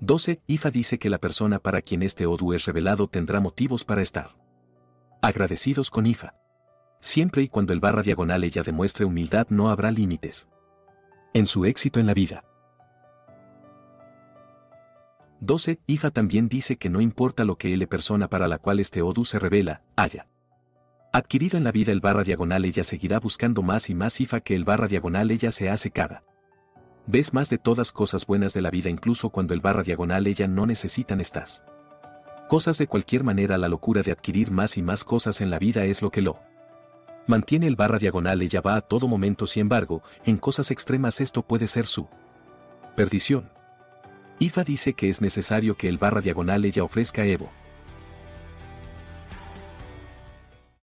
12. IFA dice que la persona para quien este Odu es revelado tendrá motivos para estar agradecidos con IFA. Siempre y cuando el barra diagonal ella demuestre humildad no habrá límites. En su éxito en la vida. 12. IFA también dice que no importa lo que L persona para la cual este Odu se revela, haya adquirido en la vida el barra diagonal ella seguirá buscando más y más IFA que el barra diagonal ella se hace cada Ves más de todas cosas buenas de la vida incluso cuando el barra diagonal ella no necesitan estas. Cosas de cualquier manera la locura de adquirir más y más cosas en la vida es lo que lo mantiene el barra diagonal ella va a todo momento sin embargo, en cosas extremas esto puede ser su perdición. IFA dice que es necesario que el barra diagonal ella ofrezca Evo